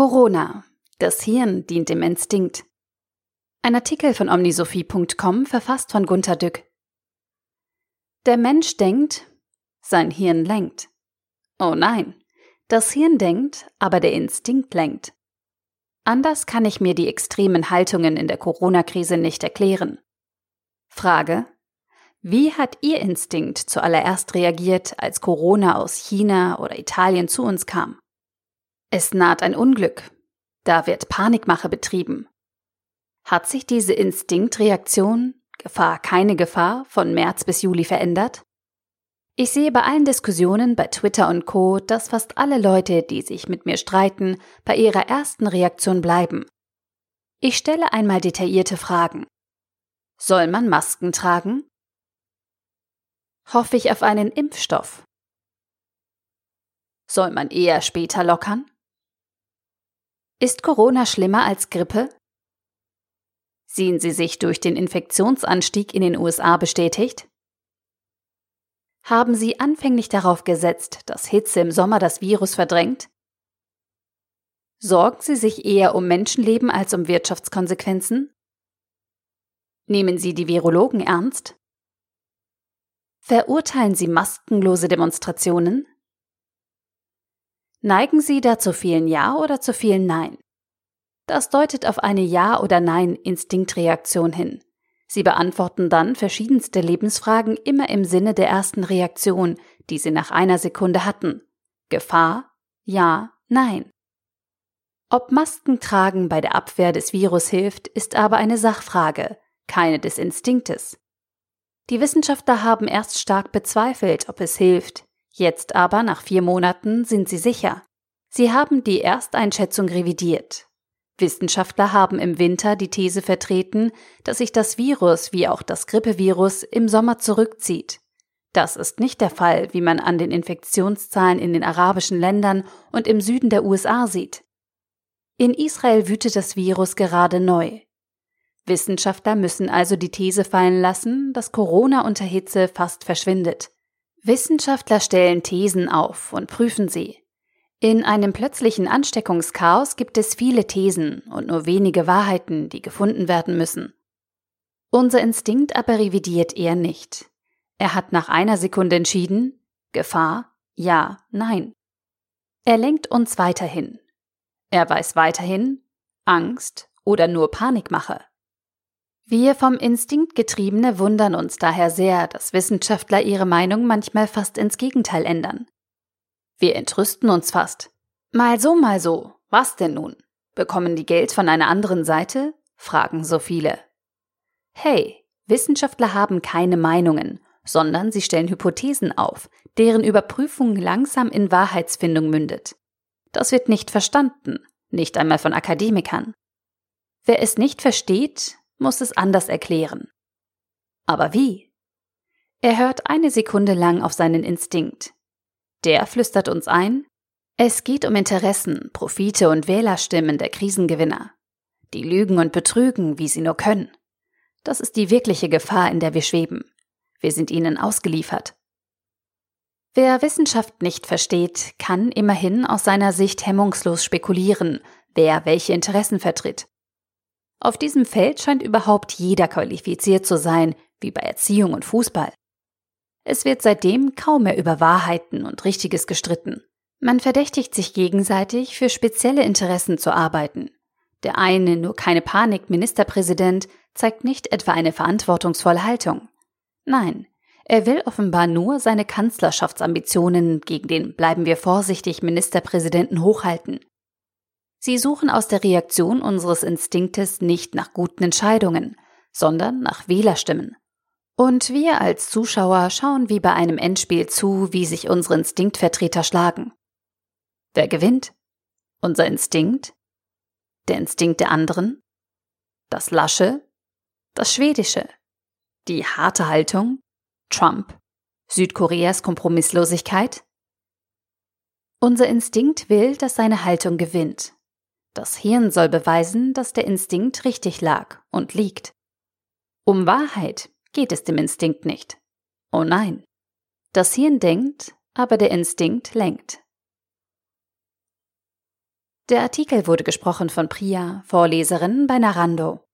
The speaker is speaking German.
Corona. Das Hirn dient dem Instinkt. Ein Artikel von omnisophie.com verfasst von Gunter Dück. Der Mensch denkt, sein Hirn lenkt. Oh nein, das Hirn denkt, aber der Instinkt lenkt. Anders kann ich mir die extremen Haltungen in der Corona-Krise nicht erklären. Frage. Wie hat Ihr Instinkt zuallererst reagiert, als Corona aus China oder Italien zu uns kam? Es naht ein Unglück. Da wird Panikmache betrieben. Hat sich diese Instinktreaktion, Gefahr keine Gefahr, von März bis Juli verändert? Ich sehe bei allen Diskussionen bei Twitter und Co, dass fast alle Leute, die sich mit mir streiten, bei ihrer ersten Reaktion bleiben. Ich stelle einmal detaillierte Fragen. Soll man Masken tragen? Hoffe ich auf einen Impfstoff? Soll man eher später lockern? Ist Corona schlimmer als Grippe? Sehen Sie sich durch den Infektionsanstieg in den USA bestätigt? Haben Sie anfänglich darauf gesetzt, dass Hitze im Sommer das Virus verdrängt? Sorgen Sie sich eher um Menschenleben als um Wirtschaftskonsequenzen? Nehmen Sie die Virologen ernst? Verurteilen Sie maskenlose Demonstrationen? Neigen Sie da zu vielen Ja oder zu vielen Nein? Das deutet auf eine Ja- oder Nein-Instinktreaktion hin. Sie beantworten dann verschiedenste Lebensfragen immer im Sinne der ersten Reaktion, die Sie nach einer Sekunde hatten. Gefahr? Ja, nein. Ob Maskentragen bei der Abwehr des Virus hilft, ist aber eine Sachfrage, keine des Instinktes. Die Wissenschaftler haben erst stark bezweifelt, ob es hilft, Jetzt aber, nach vier Monaten, sind sie sicher. Sie haben die Ersteinschätzung revidiert. Wissenschaftler haben im Winter die These vertreten, dass sich das Virus wie auch das Grippevirus im Sommer zurückzieht. Das ist nicht der Fall, wie man an den Infektionszahlen in den arabischen Ländern und im Süden der USA sieht. In Israel wütet das Virus gerade neu. Wissenschaftler müssen also die These fallen lassen, dass Corona unter Hitze fast verschwindet. Wissenschaftler stellen Thesen auf und prüfen sie. In einem plötzlichen Ansteckungschaos gibt es viele Thesen und nur wenige Wahrheiten, die gefunden werden müssen. Unser Instinkt aber revidiert er nicht. Er hat nach einer Sekunde entschieden, Gefahr, ja, nein. Er lenkt uns weiterhin. Er weiß weiterhin, Angst oder nur Panikmache. Wir vom Instinkt getriebene wundern uns daher sehr, dass Wissenschaftler ihre Meinung manchmal fast ins Gegenteil ändern. Wir entrüsten uns fast. Mal so, mal so. Was denn nun? Bekommen die Geld von einer anderen Seite? fragen so viele. Hey, Wissenschaftler haben keine Meinungen, sondern sie stellen Hypothesen auf, deren Überprüfung langsam in Wahrheitsfindung mündet. Das wird nicht verstanden, nicht einmal von Akademikern. Wer es nicht versteht, muss es anders erklären. Aber wie? Er hört eine Sekunde lang auf seinen Instinkt. Der flüstert uns ein, es geht um Interessen, Profite und Wählerstimmen der Krisengewinner. Die lügen und betrügen, wie sie nur können. Das ist die wirkliche Gefahr, in der wir schweben. Wir sind ihnen ausgeliefert. Wer Wissenschaft nicht versteht, kann immerhin aus seiner Sicht hemmungslos spekulieren, wer welche Interessen vertritt. Auf diesem Feld scheint überhaupt jeder qualifiziert zu sein, wie bei Erziehung und Fußball. Es wird seitdem kaum mehr über Wahrheiten und Richtiges gestritten. Man verdächtigt sich gegenseitig, für spezielle Interessen zu arbeiten. Der eine, nur keine Panik, Ministerpräsident, zeigt nicht etwa eine verantwortungsvolle Haltung. Nein, er will offenbar nur seine Kanzlerschaftsambitionen gegen den bleiben wir vorsichtig Ministerpräsidenten hochhalten. Sie suchen aus der Reaktion unseres Instinktes nicht nach guten Entscheidungen, sondern nach Wählerstimmen. Und wir als Zuschauer schauen wie bei einem Endspiel zu, wie sich unsere Instinktvertreter schlagen. Wer gewinnt? Unser Instinkt? Der Instinkt der anderen? Das Lasche? Das Schwedische? Die harte Haltung? Trump? Südkoreas Kompromisslosigkeit? Unser Instinkt will, dass seine Haltung gewinnt, das Hirn soll beweisen, dass der Instinkt richtig lag und liegt. Um Wahrheit geht es dem Instinkt nicht. Oh nein. Das Hirn denkt, aber der Instinkt lenkt. Der Artikel wurde gesprochen von Priya, Vorleserin bei Narando.